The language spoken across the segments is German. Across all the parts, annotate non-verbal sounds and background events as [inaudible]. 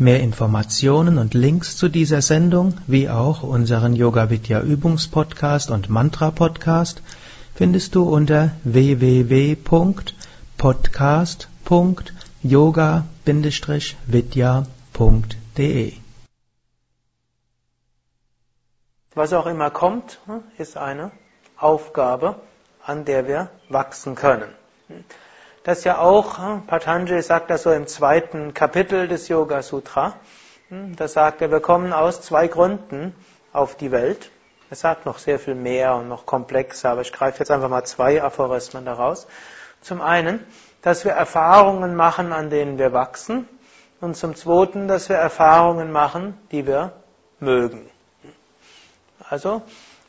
Mehr Informationen und Links zu dieser Sendung, wie auch unseren Yoga Vidya Übungspodcast und Mantra Podcast findest du unter www.podcast.yoga-vidya.de. Was auch immer kommt, ist eine Aufgabe, an der wir wachsen können. Das ja auch, hm, Patanjali sagt das so im zweiten Kapitel des Yoga Sutra. Hm, da sagt er, wir kommen aus zwei Gründen auf die Welt. Er sagt noch sehr viel mehr und noch komplexer, aber ich greife jetzt einfach mal zwei Aphorismen daraus. Zum einen, dass wir Erfahrungen machen, an denen wir wachsen. Und zum zweiten, dass wir Erfahrungen machen, die wir mögen. Also,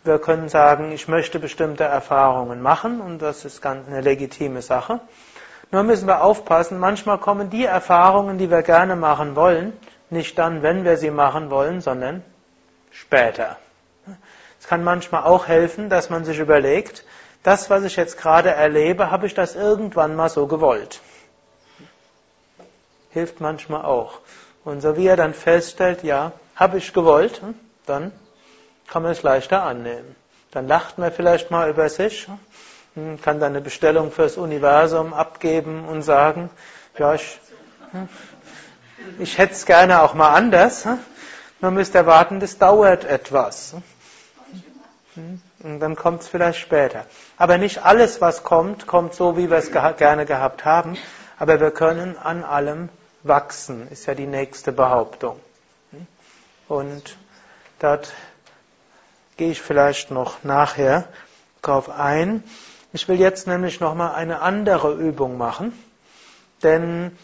wir können sagen, ich möchte bestimmte Erfahrungen machen und das ist ganz eine legitime Sache. Nur müssen wir aufpassen, manchmal kommen die Erfahrungen, die wir gerne machen wollen, nicht dann, wenn wir sie machen wollen, sondern später. Es kann manchmal auch helfen, dass man sich überlegt, das, was ich jetzt gerade erlebe, habe ich das irgendwann mal so gewollt. Hilft manchmal auch. Und so wie er dann feststellt, ja, habe ich gewollt, dann kann man es leichter annehmen. Dann lacht man vielleicht mal über sich kann dann eine Bestellung fürs Universum abgeben und sagen, ja, ich, hm, ich hätte es gerne auch mal anders. Hm. Man müsste erwarten, das dauert etwas. Und dann kommt es vielleicht später. Aber nicht alles, was kommt, kommt so, wie wir es gerne gehabt haben. Aber wir können an allem wachsen, ist ja die nächste Behauptung. Und dort gehe ich vielleicht noch nachher drauf ein. Ich will jetzt nämlich nochmal eine andere Übung machen, denn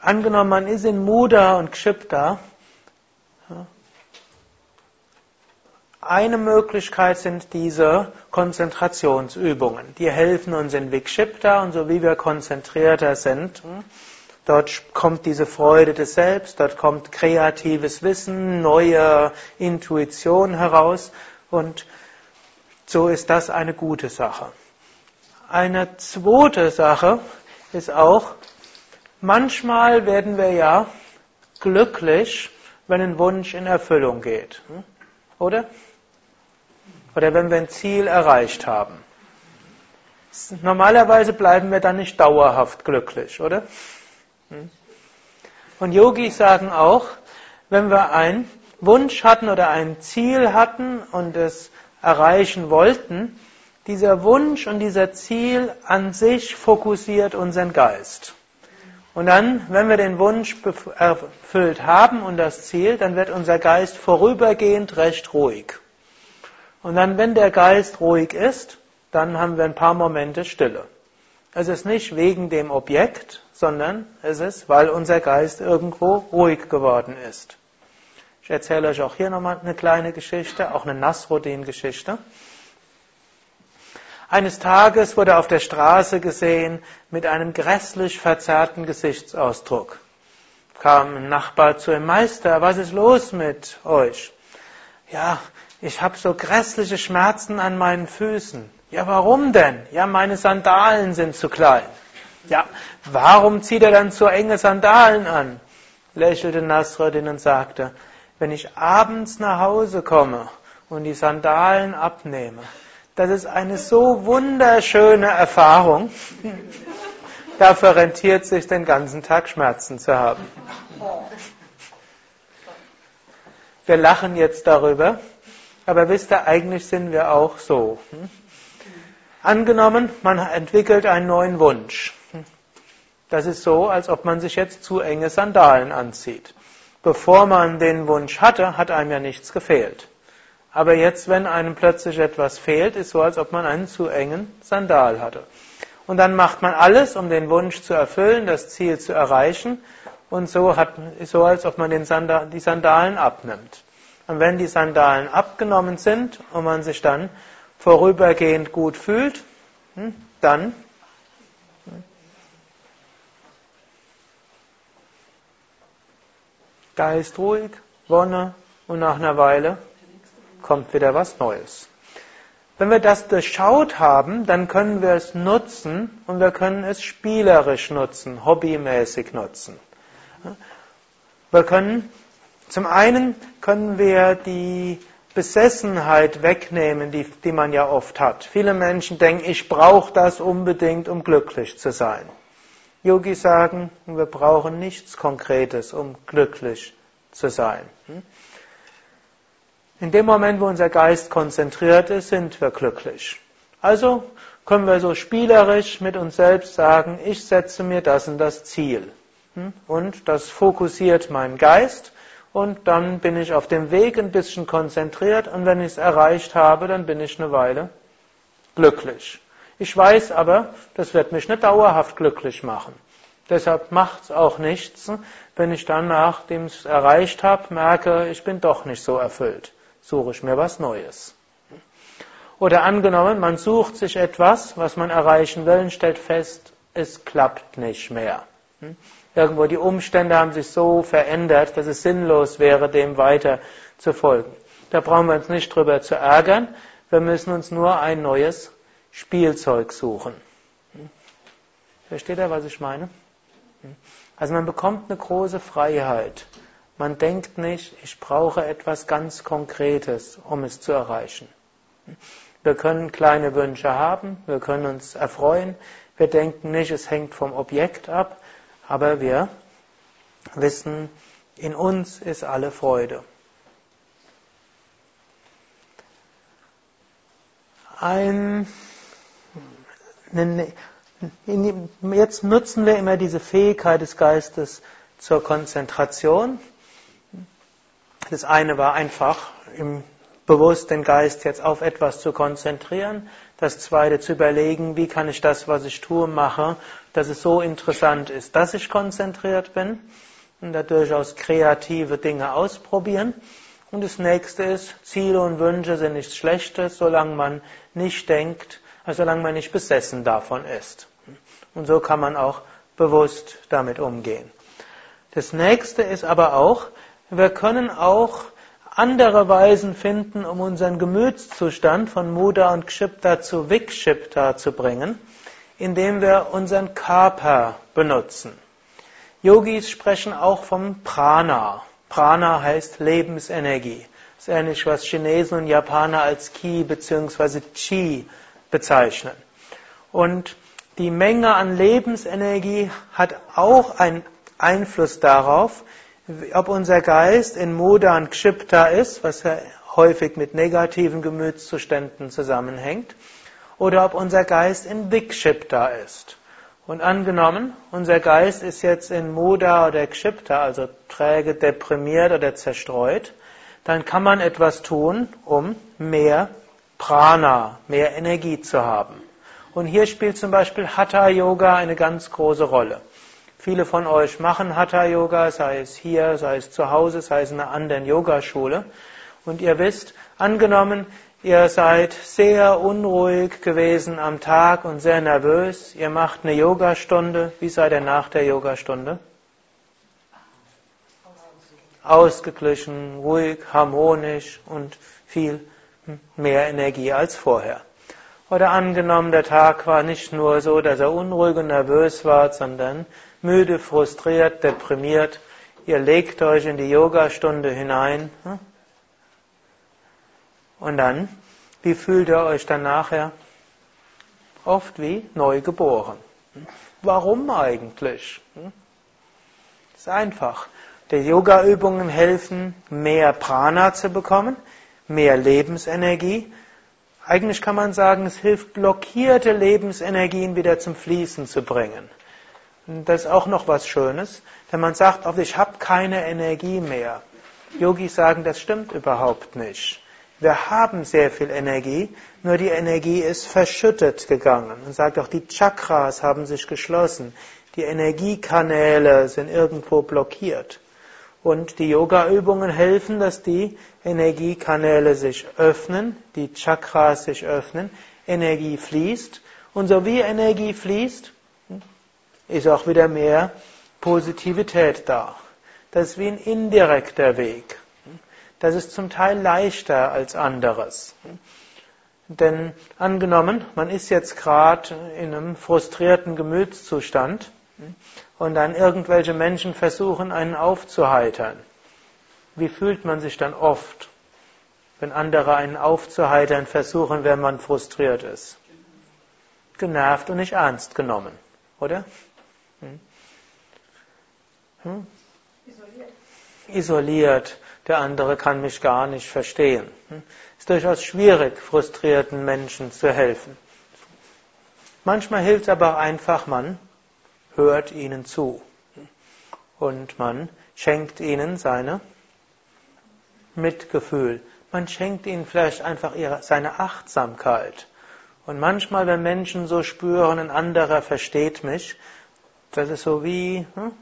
angenommen man ist in Muda und Kshipta, eine Möglichkeit sind diese Konzentrationsübungen. Die helfen uns in Vikshipta und so wie wir konzentrierter sind, dort kommt diese Freude des Selbst, dort kommt kreatives Wissen, neue Intuition heraus und so ist das eine gute Sache. Eine zweite Sache ist auch, manchmal werden wir ja glücklich, wenn ein Wunsch in Erfüllung geht. Hm? Oder? Oder wenn wir ein Ziel erreicht haben. Normalerweise bleiben wir dann nicht dauerhaft glücklich, oder? Hm? Und Yogis sagen auch, wenn wir einen Wunsch hatten oder ein Ziel hatten und es erreichen wollten, dieser Wunsch und dieser Ziel an sich fokussiert unseren Geist. Und dann, wenn wir den Wunsch erfüllt haben und das Ziel, dann wird unser Geist vorübergehend recht ruhig. Und dann, wenn der Geist ruhig ist, dann haben wir ein paar Momente Stille. Es ist nicht wegen dem Objekt, sondern es ist, weil unser Geist irgendwo ruhig geworden ist. Ich erzähle euch auch hier nochmal eine kleine Geschichte, auch eine Nasruddin-Geschichte. Eines Tages wurde er auf der Straße gesehen mit einem grässlich verzerrten Gesichtsausdruck. Kam ein Nachbar zu ihm, Meister, was ist los mit euch? Ja, ich habe so grässliche Schmerzen an meinen Füßen. Ja, warum denn? Ja, meine Sandalen sind zu klein. Ja, warum zieht er dann so enge Sandalen an? lächelte Nasruddin und sagte, wenn ich abends nach Hause komme und die Sandalen abnehme, das ist eine so wunderschöne Erfahrung. [laughs] Dafür rentiert sich den ganzen Tag Schmerzen zu haben. Wir lachen jetzt darüber, aber wisst ihr, eigentlich sind wir auch so. Angenommen, man entwickelt einen neuen Wunsch. Das ist so, als ob man sich jetzt zu enge Sandalen anzieht bevor man den Wunsch hatte, hat einem ja nichts gefehlt. Aber jetzt, wenn einem plötzlich etwas fehlt, ist so, als ob man einen zu engen Sandal hatte. Und dann macht man alles, um den Wunsch zu erfüllen, das Ziel zu erreichen. und so hat, ist so, als ob man den Sanda, die Sandalen abnimmt. Und wenn die Sandalen abgenommen sind und man sich dann vorübergehend gut fühlt, hm, Geist ruhig, Wonne und nach einer Weile kommt wieder was Neues. Wenn wir das durchschaut haben, dann können wir es nutzen und wir können es spielerisch nutzen, hobbymäßig nutzen. Wir können, zum einen können wir die Besessenheit wegnehmen, die, die man ja oft hat. Viele Menschen denken, ich brauche das unbedingt, um glücklich zu sein. Yogis sagen, wir brauchen nichts Konkretes, um glücklich zu sein. In dem Moment, wo unser Geist konzentriert ist, sind wir glücklich. Also können wir so spielerisch mit uns selbst sagen, ich setze mir das und das Ziel. Und das fokussiert meinen Geist und dann bin ich auf dem Weg ein bisschen konzentriert und wenn ich es erreicht habe, dann bin ich eine Weile glücklich. Ich weiß aber, das wird mich nicht dauerhaft glücklich machen. Deshalb macht es auch nichts, wenn ich dann, nachdem ich es erreicht habe, merke, ich bin doch nicht so erfüllt suche ich mir was Neues. Oder angenommen, man sucht sich etwas, was man erreichen will, und stellt fest, es klappt nicht mehr. Irgendwo die Umstände haben sich so verändert, dass es sinnlos wäre, dem weiter zu folgen. Da brauchen wir uns nicht drüber zu ärgern. Wir müssen uns nur ein neues Spielzeug suchen. Versteht ihr, was ich meine? Also man bekommt eine große Freiheit. Man denkt nicht, ich brauche etwas ganz Konkretes, um es zu erreichen. Wir können kleine Wünsche haben, wir können uns erfreuen, wir denken nicht, es hängt vom Objekt ab, aber wir wissen, in uns ist alle Freude. Ein, jetzt nutzen wir immer diese Fähigkeit des Geistes zur Konzentration. Das eine war einfach, im bewusst den Geist jetzt auf etwas zu konzentrieren. Das zweite zu überlegen, wie kann ich das, was ich tue, machen, dass es so interessant ist, dass ich konzentriert bin und da durchaus kreative Dinge ausprobieren. Und das nächste ist, Ziele und Wünsche sind nichts Schlechtes, solange man nicht denkt, solange man nicht besessen davon ist. Und so kann man auch bewusst damit umgehen. Das nächste ist aber auch, wir können auch andere Weisen finden, um unseren Gemütszustand von Muda und Kshipta zu Vikshipta zu bringen, indem wir unseren Körper benutzen. Yogis sprechen auch vom Prana. Prana heißt Lebensenergie. Das ist ähnlich, was Chinesen und Japaner als Ki bzw. Chi bezeichnen. Und die Menge an Lebensenergie hat auch einen Einfluss darauf, ob unser Geist in Moda und Kshipta ist, was ja häufig mit negativen Gemütszuständen zusammenhängt, oder ob unser Geist in Vikshipta ist. Und angenommen, unser Geist ist jetzt in Moda oder Kshipta, also träge, deprimiert oder zerstreut, dann kann man etwas tun, um mehr Prana, mehr Energie zu haben. Und hier spielt zum Beispiel Hatha Yoga eine ganz große Rolle. Viele von euch machen Hatha Yoga, sei es hier, sei es zu Hause, sei es in einer anderen Yogaschule. Und ihr wisst, angenommen, ihr seid sehr unruhig gewesen am Tag und sehr nervös, ihr macht eine Yogastunde. Wie seid ihr nach der Yogastunde? Ausgeglichen, ruhig, harmonisch und viel mehr Energie als vorher. Oder angenommen, der Tag war nicht nur so, dass er unruhig und nervös war, sondern müde, frustriert, deprimiert. Ihr legt euch in die Yogastunde hinein. Hm? Und dann, wie fühlt ihr euch dann nachher? Oft wie neu geboren. Hm? Warum eigentlich? Das hm? ist einfach. Die Yoga-Übungen helfen, mehr Prana zu bekommen, mehr Lebensenergie, eigentlich kann man sagen, es hilft, blockierte Lebensenergien wieder zum Fließen zu bringen. Und das ist auch noch was Schönes, wenn man sagt, oh, ich habe keine Energie mehr. Yogis sagen, das stimmt überhaupt nicht. Wir haben sehr viel Energie, nur die Energie ist verschüttet gegangen. Man sagt auch, die Chakras haben sich geschlossen. die Energiekanäle sind irgendwo blockiert. Und die Yoga-Übungen helfen, dass die Energiekanäle sich öffnen, die Chakras sich öffnen, Energie fließt. Und so wie Energie fließt, ist auch wieder mehr Positivität da. Das ist wie ein indirekter Weg. Das ist zum Teil leichter als anderes. Denn angenommen, man ist jetzt gerade in einem frustrierten Gemütszustand und dann irgendwelche Menschen versuchen, einen aufzuheitern. Wie fühlt man sich dann oft, wenn andere einen aufzuheitern versuchen, wenn man frustriert ist? Genervt und nicht ernst genommen, oder? Hm? Hm? Isoliert. Isoliert. Der andere kann mich gar nicht verstehen. Hm? ist durchaus schwierig, frustrierten Menschen zu helfen. Manchmal hilft es aber einfach, man hört ihnen zu und man schenkt ihnen seine Mitgefühl. Man schenkt ihnen vielleicht einfach ihre, seine Achtsamkeit. Und manchmal, wenn Menschen so spüren, ein anderer versteht mich, das ist so wie hm,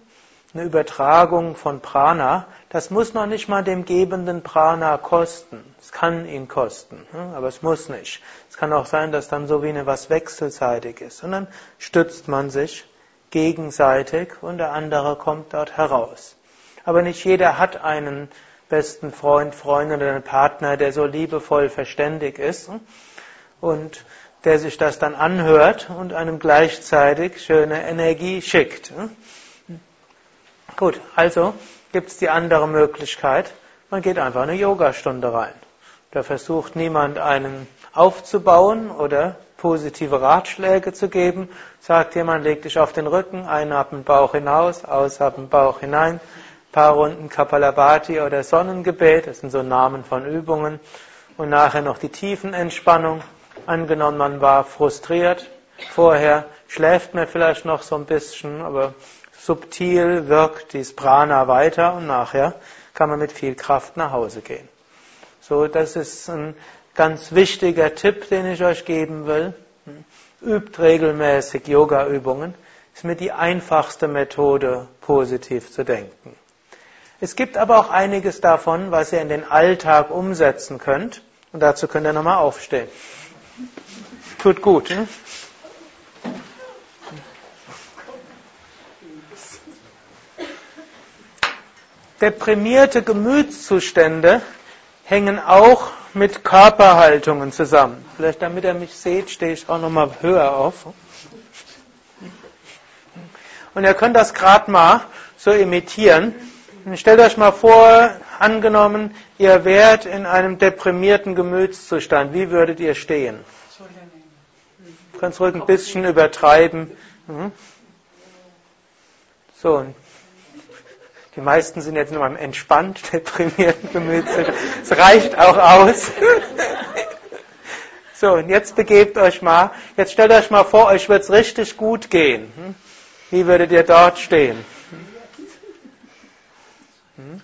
eine Übertragung von Prana, das muss noch nicht mal dem gebenden Prana kosten. Es kann ihn kosten, hm, aber es muss nicht. Es kann auch sein, dass dann so wie eine was wechselseitig ist. Und dann stützt man sich gegenseitig und der andere kommt dort heraus. Aber nicht jeder hat einen besten Freund, Freundin oder einen Partner, der so liebevoll verständig ist und der sich das dann anhört und einem gleichzeitig schöne Energie schickt. Gut, also gibt es die andere Möglichkeit. Man geht einfach eine Yogastunde rein. Da versucht niemand einen aufzubauen oder positive Ratschläge zu geben. Sagt jemand, leg dich auf den Rücken, ein ab den Bauch hinaus, aus ab den Bauch hinein. paar Runden Kapalabhati oder Sonnengebet, das sind so Namen von Übungen. Und nachher noch die Tiefenentspannung. Angenommen, man war frustriert. Vorher schläft man vielleicht noch so ein bisschen, aber subtil wirkt dies Prana weiter und nachher kann man mit viel Kraft nach Hause gehen. So, das ist ein ganz wichtiger Tipp, den ich euch geben will. Übt regelmäßig Yoga-Übungen. Ist mir die einfachste Methode, positiv zu denken. Es gibt aber auch einiges davon, was ihr in den Alltag umsetzen könnt. Und dazu könnt ihr nochmal aufstehen. Tut gut. Hm? Deprimierte Gemütszustände hängen auch mit Körperhaltungen zusammen. Vielleicht damit ihr mich seht, stehe ich auch nochmal höher auf. Und ihr könnt das gerade mal so imitieren. stellt euch mal vor, angenommen, ihr wärt in einem deprimierten Gemütszustand. Wie würdet ihr stehen? Du kannst ruhig ein bisschen übertreiben. Mhm. So, die meisten sind jetzt nur am entspannt [laughs] deprimierten Gemütszustand. Es reicht auch aus. [laughs] So, und jetzt begebt euch mal, jetzt stellt euch mal vor, euch wird es richtig gut gehen. Hm? Wie würdet ihr dort stehen? Hm?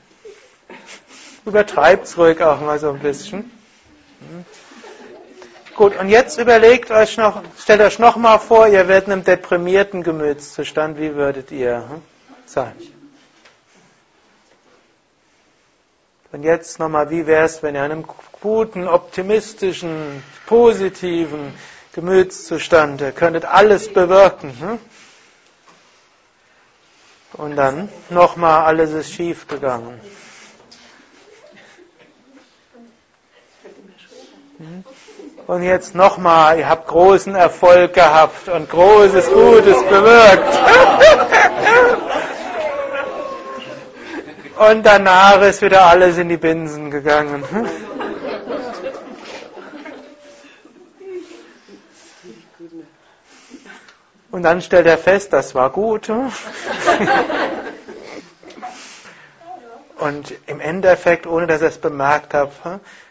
Übertreibt's ruhig auch mal so ein bisschen. Hm? Gut, und jetzt überlegt euch noch, stellt euch noch mal vor, ihr werdet in einem deprimierten Gemütszustand, wie würdet ihr sein? Und jetzt nochmal, wie wäre es, wenn ihr einem guten, optimistischen, positiven Gemütszustand, könntet alles bewirken. Hm? Und dann nochmal, alles ist schief gegangen. Hm? Und jetzt nochmal, ihr habt großen Erfolg gehabt und großes Gutes bewirkt. [laughs] Und danach ist wieder alles in die Binsen gegangen. Und dann stellt er fest, das war gut. Und im Endeffekt, ohne dass er es bemerkt hat,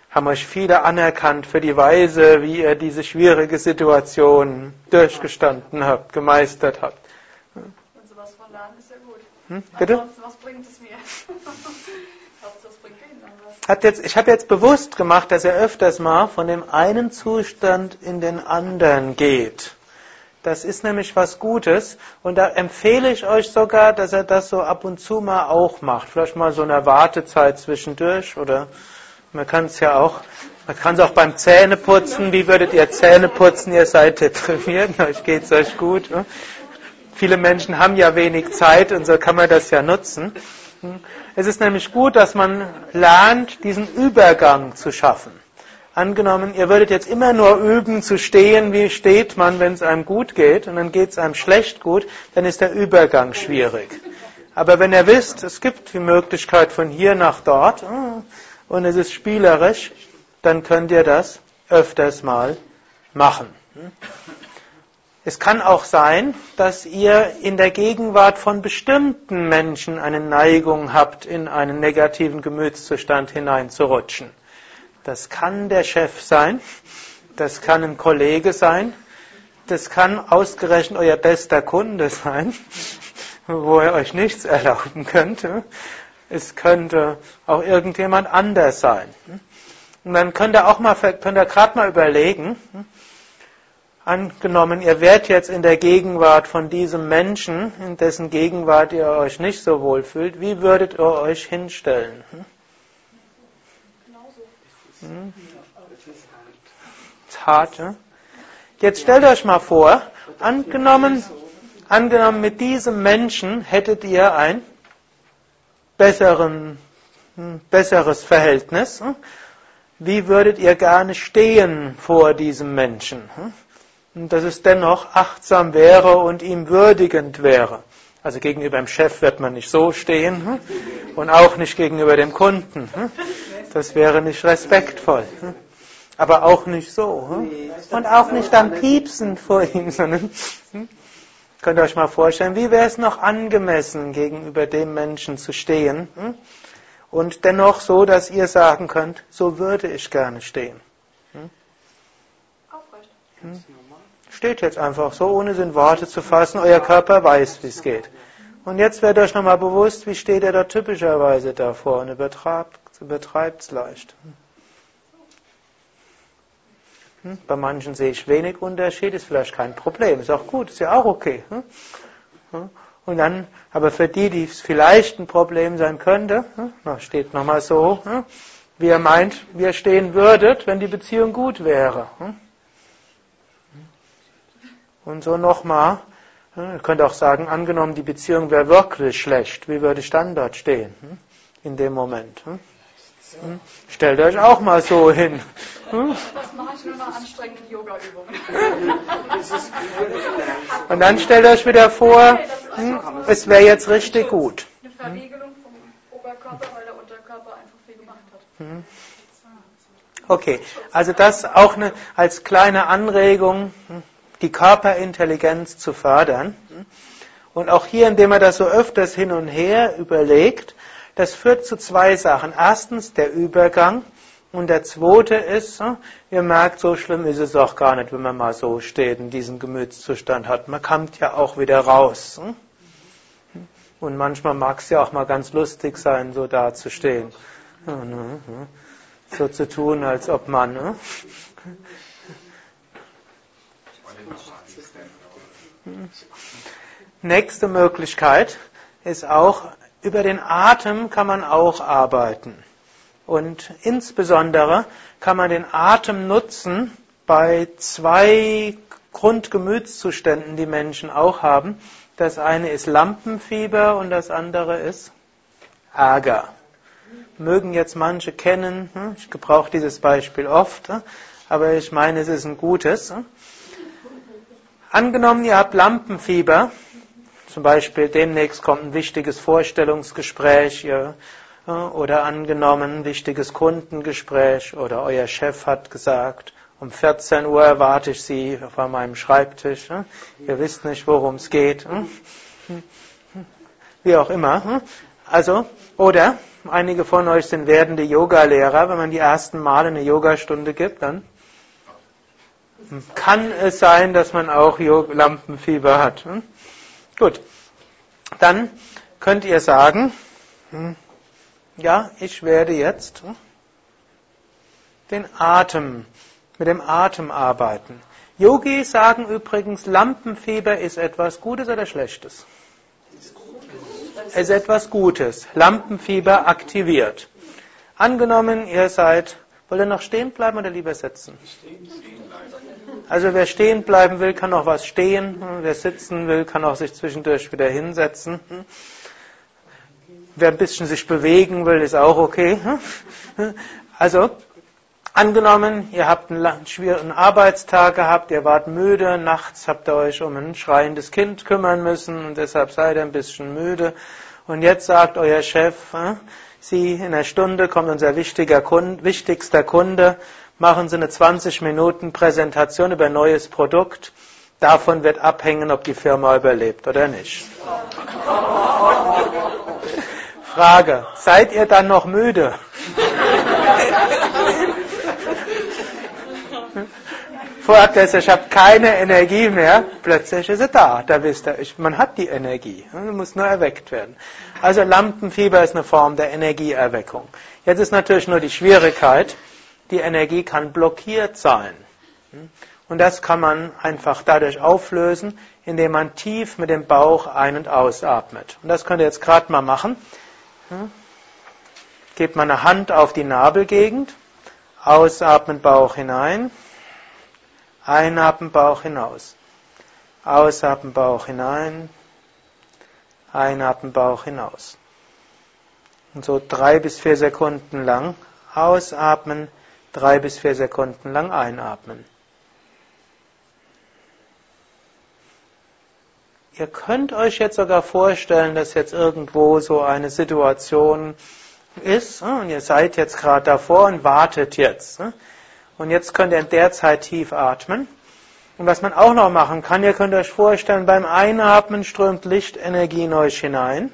haben euch viele anerkannt für die Weise, wie ihr diese schwierige Situation durchgestanden habt, gemeistert habt. Und sowas von lernen ist ja gut. Hm? Bitte? was bringt es mir? [laughs] Hat jetzt, ich habe jetzt bewusst gemacht, dass er öfters mal von dem einen Zustand in den anderen geht. Das ist nämlich was Gutes und da empfehle ich euch sogar, dass er das so ab und zu mal auch macht. Vielleicht mal so eine Wartezeit zwischendurch oder man kann es ja auch, man kann es auch beim Zähneputzen. Wie würdet ihr Zähne putzen? Ihr seid deprimiert, [laughs] euch geht's euch gut. Viele Menschen haben ja wenig Zeit und so kann man das ja nutzen. Es ist nämlich gut, dass man lernt, diesen Übergang zu schaffen. Angenommen, ihr würdet jetzt immer nur üben zu stehen, wie steht man, wenn es einem gut geht, und dann geht es einem schlecht gut, dann ist der Übergang schwierig. Aber wenn ihr wisst, es gibt die Möglichkeit von hier nach dort, ah, und es ist spielerisch, dann könnt ihr das öfters mal machen. Es kann auch sein, dass ihr in der Gegenwart von bestimmten Menschen eine Neigung habt, in einen negativen Gemütszustand hineinzurutschen. Das kann der Chef sein, das kann ein Kollege sein, das kann ausgerechnet euer bester Kunde sein, [laughs] wo ihr euch nichts erlauben könnt. Es könnte auch irgendjemand anders sein. Und dann könnt ihr auch mal, könnt ihr gerade mal überlegen, angenommen, ihr werdet jetzt in der Gegenwart von diesem Menschen, in dessen Gegenwart ihr euch nicht so wohl fühlt, wie würdet ihr euch hinstellen? Hm? Hart, ne? Jetzt stellt euch mal vor, angenommen, angenommen mit diesem Menschen hättet ihr ein besseren, hm, besseres Verhältnis. Hm? Wie würdet ihr gerne stehen vor diesem Menschen? Und dass es dennoch achtsam wäre und ihm würdigend wäre. Also gegenüber dem Chef wird man nicht so stehen und auch nicht gegenüber dem Kunden. Das wäre nicht respektvoll. Aber auch nicht so. Und auch nicht am Piepsen vor ihm, sondern könnt ihr euch mal vorstellen, wie wäre es noch angemessen, gegenüber dem Menschen zu stehen und dennoch so, dass ihr sagen könnt, so würde ich gerne stehen. Steht jetzt einfach so, ohne in Worte zu fassen. Euer Körper weiß, wie es geht. Und jetzt werdet euch nochmal bewusst, wie steht er da typischerweise davor und übertreibt es leicht. Hm? Bei manchen sehe ich wenig Unterschied, ist vielleicht kein Problem, ist auch gut, ist ja auch okay. Hm? Hm? Und dann, aber für die, die es vielleicht ein Problem sein könnte, steht nochmal so, wie er meint, wie ihr stehen würdet, wenn die Beziehung gut wäre. Und so nochmal, ihr könnt auch sagen, angenommen, die Beziehung wäre wirklich schlecht, wie würde ich dann dort stehen, in dem Moment? Hm? Stellt euch auch mal so hin. Hm? Das mache ich nur nach anstrengenden Yoga-Übungen. Und dann stellt euch wieder vor, hm, es wäre jetzt richtig gut. Eine Verriegelung vom Oberkörper, weil der Unterkörper einfach viel gemacht hat. Okay, also das auch eine, als kleine Anregung, die Körperintelligenz zu fördern. Und auch hier, indem man das so öfters hin und her überlegt, das führt zu zwei Sachen. Erstens der Übergang und der zweite ist, ihr merkt, so schlimm ist es auch gar nicht, wenn man mal so steht und diesen Gemütszustand hat. Man kommt ja auch wieder raus. Und manchmal mag es ja auch mal ganz lustig sein, so da zu stehen. Ne, so zu tun, als ob man. Nächste Möglichkeit ist auch über den Atem kann man auch arbeiten. Und insbesondere kann man den Atem nutzen bei zwei Grundgemütszuständen, die Menschen auch haben. Das eine ist Lampenfieber und das andere ist Ärger. Mögen jetzt manche kennen, hm, ich gebrauche dieses Beispiel oft, hm, aber ich meine, es ist ein gutes. Angenommen, ihr habt Lampenfieber, zum Beispiel demnächst kommt ein wichtiges Vorstellungsgespräch ja, oder angenommen ein wichtiges Kundengespräch oder euer Chef hat gesagt, um 14 Uhr erwarte ich Sie auf meinem Schreibtisch. Ja. Ihr wisst nicht, worum es geht. Wie auch immer. Also, oder einige von euch sind werdende Yogalehrer. Wenn man die ersten Male eine Yogastunde gibt, dann kann es sein, dass man auch Lampenfieber hat. Gut, dann könnt ihr sagen, hm, ja, ich werde jetzt hm, den Atem, mit dem Atem arbeiten. Yogis sagen übrigens, Lampenfieber ist etwas Gutes oder Schlechtes? Es ist etwas Gutes. Lampenfieber aktiviert. Angenommen, ihr seid, wollt ihr noch stehen bleiben oder lieber sitzen? Also wer stehen bleiben will, kann auch was stehen. Wer sitzen will, kann auch sich zwischendurch wieder hinsetzen. Wer ein bisschen sich bewegen will, ist auch okay. Also, angenommen, ihr habt einen schweren Arbeitstag gehabt, ihr wart müde, nachts habt ihr euch um ein schreiendes Kind kümmern müssen und deshalb seid ihr ein bisschen müde. Und jetzt sagt euer Chef, Sie, in einer Stunde kommt unser Kunde, wichtigster Kunde, machen Sie eine 20 Minuten Präsentation über ein neues Produkt. Davon wird abhängen, ob die Firma überlebt oder nicht. Frage, seid ihr dann noch müde? Vorher habt ich habe keine Energie mehr. Plötzlich ist sie da. Da wisst ihr, man hat die Energie. Sie muss nur erweckt werden. Also Lampenfieber ist eine Form der Energieerweckung. Jetzt ist natürlich nur die Schwierigkeit, die Energie kann blockiert sein. Und das kann man einfach dadurch auflösen, indem man tief mit dem Bauch ein- und ausatmet. Und das könnt ihr jetzt gerade mal machen. Gebt mal eine Hand auf die Nabelgegend, ausatmen Bauch hinein, einatmen Bauch hinaus, ausatmen Bauch hinein, einatmen Bauch hinaus. Und so drei bis vier Sekunden lang ausatmen, drei bis vier Sekunden lang einatmen. Ihr könnt euch jetzt sogar vorstellen, dass jetzt irgendwo so eine Situation ist und ihr seid jetzt gerade davor und wartet jetzt. Und jetzt könnt ihr in der Zeit tief atmen. Und was man auch noch machen kann, ihr könnt euch vorstellen, beim Einatmen strömt Lichtenergie in euch hinein.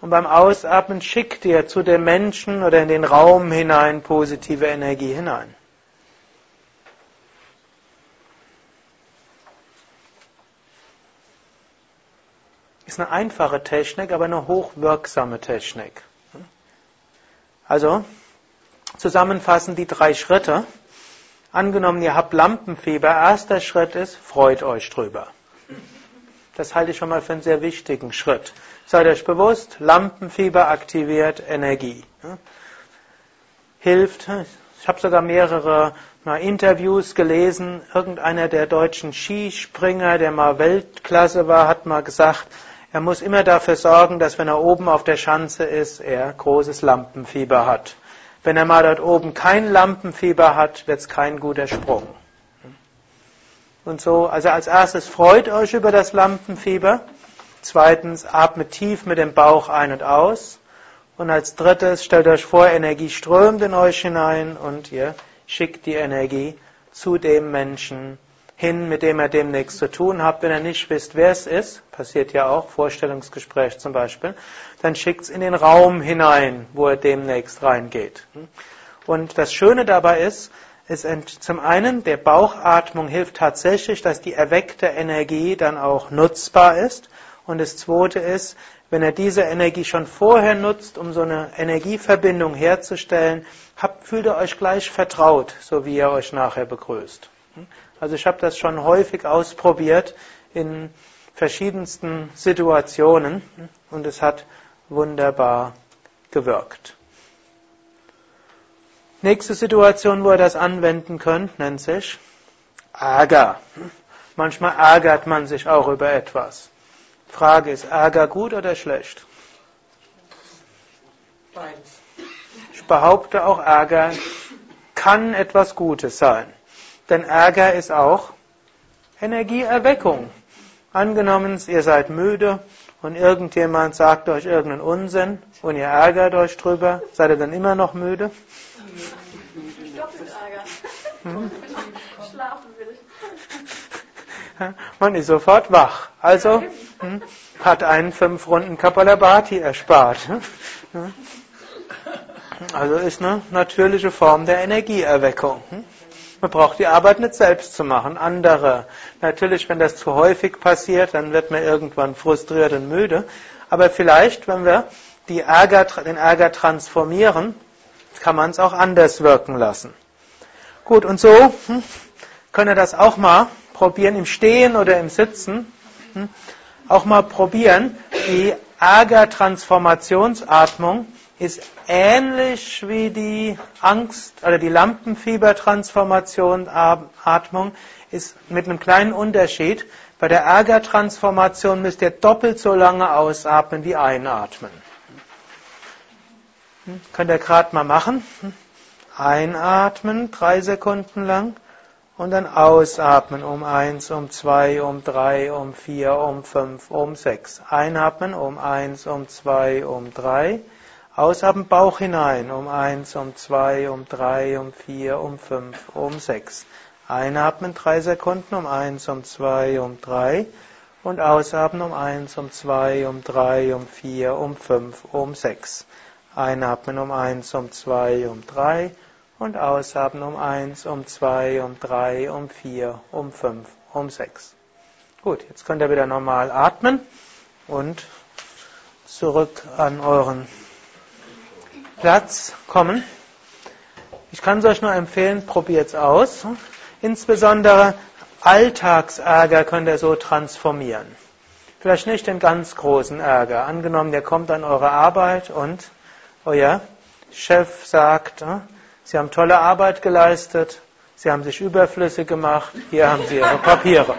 Und beim Ausatmen schickt ihr zu dem Menschen oder in den Raum hinein positive Energie hinein. Ist eine einfache Technik, aber eine hochwirksame Technik. Also, zusammenfassend die drei Schritte. Angenommen, ihr habt Lampenfieber, erster Schritt ist, freut euch drüber. Das halte ich schon mal für einen sehr wichtigen Schritt. Seid euch bewusst, Lampenfieber aktiviert Energie. Hilft. Ich habe sogar mehrere mal Interviews gelesen. Irgendeiner der deutschen Skispringer, der mal Weltklasse war, hat mal gesagt, er muss immer dafür sorgen, dass wenn er oben auf der Schanze ist, er großes Lampenfieber hat. Wenn er mal dort oben kein Lampenfieber hat, wird es kein guter Sprung. Und so, also als erstes freut euch über das Lampenfieber. Zweitens atmet tief mit dem Bauch ein und aus. Und als drittes stellt euch vor, Energie strömt in euch hinein und ihr schickt die Energie zu dem Menschen, hin, mit dem er demnächst zu tun habt. Wenn ihr nicht wisst, wer es ist, passiert ja auch, Vorstellungsgespräch zum Beispiel, dann schickt es in den Raum hinein, wo er demnächst reingeht. Und das Schöne dabei ist, ist zum einen, der Bauchatmung hilft tatsächlich, dass die erweckte Energie dann auch nutzbar ist. Und das zweite ist, wenn er diese Energie schon vorher nutzt, um so eine Energieverbindung herzustellen, habt, fühlt ihr euch gleich vertraut, so wie er euch nachher begrüßt. Also ich habe das schon häufig ausprobiert in verschiedensten Situationen und es hat wunderbar gewirkt. Nächste Situation, wo ihr das anwenden könnt, nennt sich Ärger. Manchmal ärgert man sich auch über etwas. Frage ist, Ärger gut oder schlecht? Beides. Ich behaupte auch, Ärger kann etwas Gutes sein. Denn Ärger ist auch Energieerweckung. Angenommen, ihr seid müde und irgendjemand sagt euch irgendeinen Unsinn und ihr ärgert euch drüber, seid ihr dann immer noch müde? Doppelärger. Hm? Schlafen will ich. Man ist sofort wach. Also hm, hat einen fünf Runden Kapalabhati erspart. Hm? Also ist eine natürliche Form der Energieerweckung. Man braucht die Arbeit nicht selbst zu machen, andere. Natürlich, wenn das zu häufig passiert, dann wird man irgendwann frustriert und müde. Aber vielleicht, wenn wir Ärger, den Ärger transformieren, kann man es auch anders wirken lassen. Gut, und so hm, könnt ihr das auch mal probieren, im Stehen oder im Sitzen, hm, auch mal probieren. Die Ärger-Transformationsatmung ist ähnlich wie die Angst- oder die Lampenfieber-Transformation-Atmung, ist mit einem kleinen Unterschied. Bei der Ärger-Transformation müsst ihr doppelt so lange ausatmen wie einatmen. Hm, könnt ihr gerade mal machen. Hm, einatmen, drei Sekunden lang. Und dann ausatmen um eins, um zwei, um drei, um vier, um fünf, um sechs. Einatmen um eins, um zwei, um drei. Ausatmen Bauch hinein um eins, um zwei, um drei, um vier, um fünf, um sechs. Einatmen drei Sekunden um eins, um zwei, um drei. Und ausatmen um eins, um zwei, um drei, um vier, um fünf, um sechs. Einatmen um eins, um zwei, um drei und ausatmen um eins, um zwei, um drei, um vier, um fünf, um sechs. Gut, jetzt könnt ihr wieder normal atmen und zurück an euren Platz kommen. Ich kann es euch nur empfehlen, probiert es aus. Insbesondere Alltagsärger könnt ihr so transformieren. Vielleicht nicht den ganz großen Ärger. Angenommen, ihr kommt an eure Arbeit und euer Chef sagt, Sie haben tolle Arbeit geleistet, Sie haben sich überflüssig gemacht, hier haben Sie Ihre Papiere.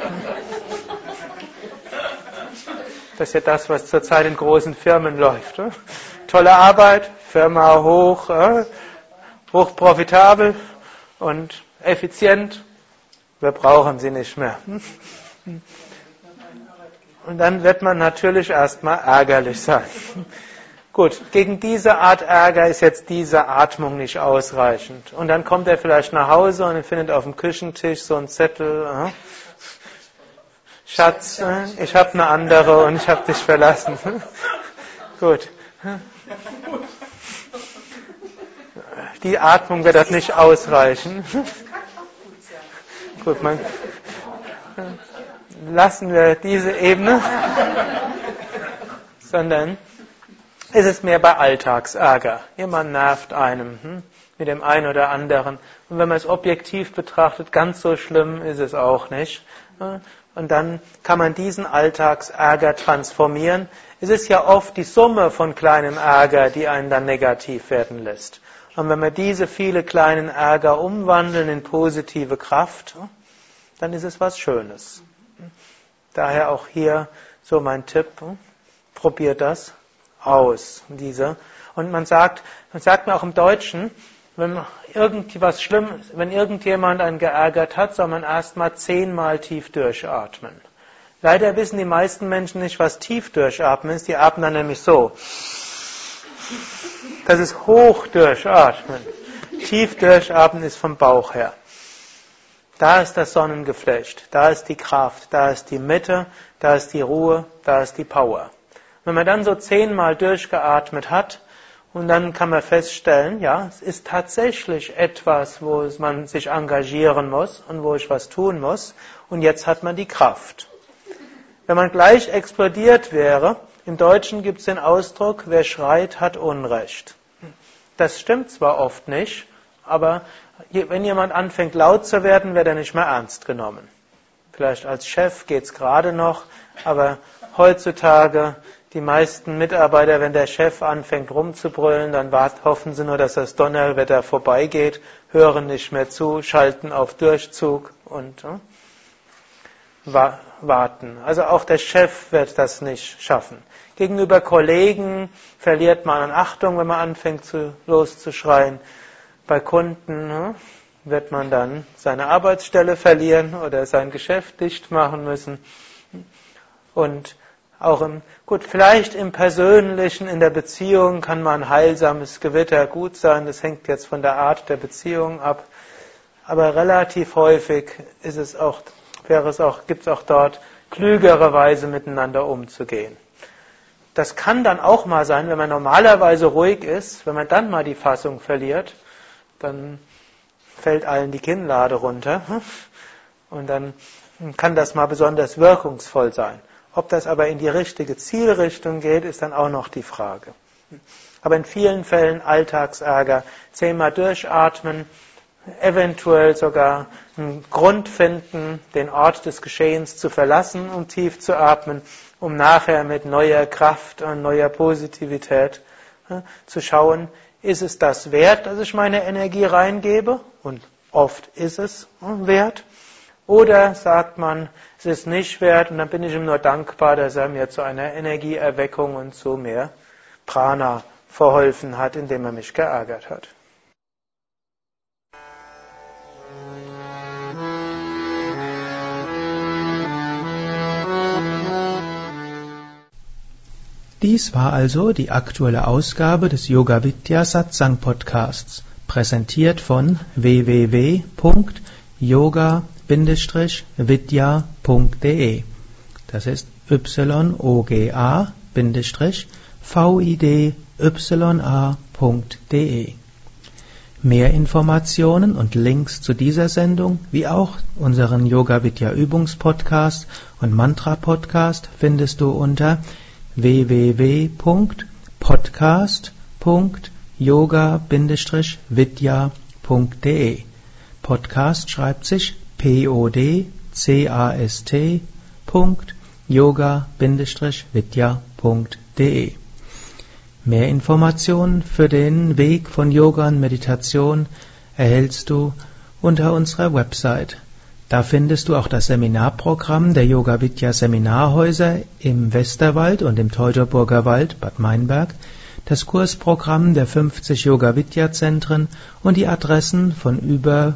Das ist ja das, was zurzeit in großen Firmen läuft. Tolle Arbeit, Firma hoch, hoch profitabel und effizient. Wir brauchen sie nicht mehr. Und dann wird man natürlich erstmal ärgerlich sein. Gut, gegen diese Art Ärger ist jetzt diese Atmung nicht ausreichend. Und dann kommt er vielleicht nach Hause und findet auf dem Küchentisch so einen Zettel. Äh, Schatz, äh, ich habe eine andere und ich habe dich verlassen. [laughs] Gut. Die Atmung wird das nicht ausreichen. Gut, man, lassen wir diese Ebene, sondern ist es mehr bei Alltagsärger. Jemand nervt einem hm, mit dem einen oder anderen. Und wenn man es objektiv betrachtet, ganz so schlimm ist es auch nicht. Und dann kann man diesen Alltagsärger transformieren. Es ist ja oft die Summe von kleinem Ärger, die einen dann negativ werden lässt. Und wenn wir diese viele kleinen Ärger umwandeln in positive Kraft, dann ist es was Schönes. Daher auch hier so mein Tipp, probiert das aus. Diese. Und man sagt, man sagt mir auch im Deutschen, wenn irgendwas schlimm, wenn irgendjemand einen geärgert hat, soll man erstmal zehnmal tief durchatmen. Leider wissen die meisten Menschen nicht, was tief durchatmen ist. Die atmen dann nämlich so. Das ist hoch durchatmen. Tief durchatmen ist vom Bauch her. Da ist das Sonnengeflecht, da ist die Kraft, da ist die Mitte, da ist die Ruhe, da ist die Power. Wenn man dann so zehnmal durchgeatmet hat, und dann kann man feststellen, ja, es ist tatsächlich etwas, wo man sich engagieren muss und wo ich was tun muss. Und jetzt hat man die Kraft. Wenn man gleich explodiert wäre, im Deutschen gibt es den Ausdruck, wer schreit, hat Unrecht. Das stimmt zwar oft nicht, aber wenn jemand anfängt laut zu werden, wird er nicht mehr ernst genommen. Vielleicht als Chef geht es gerade noch, aber heutzutage die meisten Mitarbeiter, wenn der Chef anfängt rumzubrüllen, dann hoffen sie nur, dass das Donnerwetter vorbeigeht, hören nicht mehr zu, schalten auf Durchzug und äh, warten. Also auch der Chef wird das nicht schaffen. Gegenüber Kollegen verliert man an Achtung, wenn man anfängt zu, loszuschreien. Bei Kunden äh, wird man dann seine Arbeitsstelle verlieren oder sein Geschäft dicht machen müssen. Und auch im, gut, vielleicht im Persönlichen, in der Beziehung kann man heilsames Gewitter gut sein. Das hängt jetzt von der Art der Beziehung ab. Aber relativ häufig ist es auch, wäre es auch, gibt es auch dort klügere Weise miteinander umzugehen. Das kann dann auch mal sein, wenn man normalerweise ruhig ist, wenn man dann mal die Fassung verliert, dann fällt allen die Kinnlade runter [laughs] und dann kann das mal besonders wirkungsvoll sein. Ob das aber in die richtige Zielrichtung geht, ist dann auch noch die Frage. Aber in vielen Fällen Alltagsärger, zehnmal durchatmen, eventuell sogar einen Grund finden, den Ort des Geschehens zu verlassen, um tief zu atmen, um nachher mit neuer Kraft und neuer Positivität zu schauen, ist es das wert, dass ich meine Energie reingebe? Und oft ist es wert. Oder sagt man, es ist nicht wert und dann bin ich ihm nur dankbar, dass er mir zu einer Energieerweckung und zu mehr Prana verholfen hat, indem er mich geärgert hat. Dies war also die aktuelle Ausgabe des Yoga Vidya Satsang Podcasts, präsentiert von www.yoga-vidya.de. Das ist yoga-vidya.de. Mehr Informationen und Links zu dieser Sendung, wie auch unseren Yoga Vidya Übungspodcast und Mantra Podcast findest du unter www.podcast.yoga-vidya.de Podcast schreibt sich P-O-D-C-A-S-T yoga-vidya.de Mehr Informationen für den Weg von Yoga und Meditation erhältst du unter unserer Website. Da findest du auch das Seminarprogramm der Yoga Vidya Seminarhäuser im Westerwald und im Teutoburger Wald Bad Meinberg, das Kursprogramm der 50 Yoga Vidya Zentren und die Adressen von über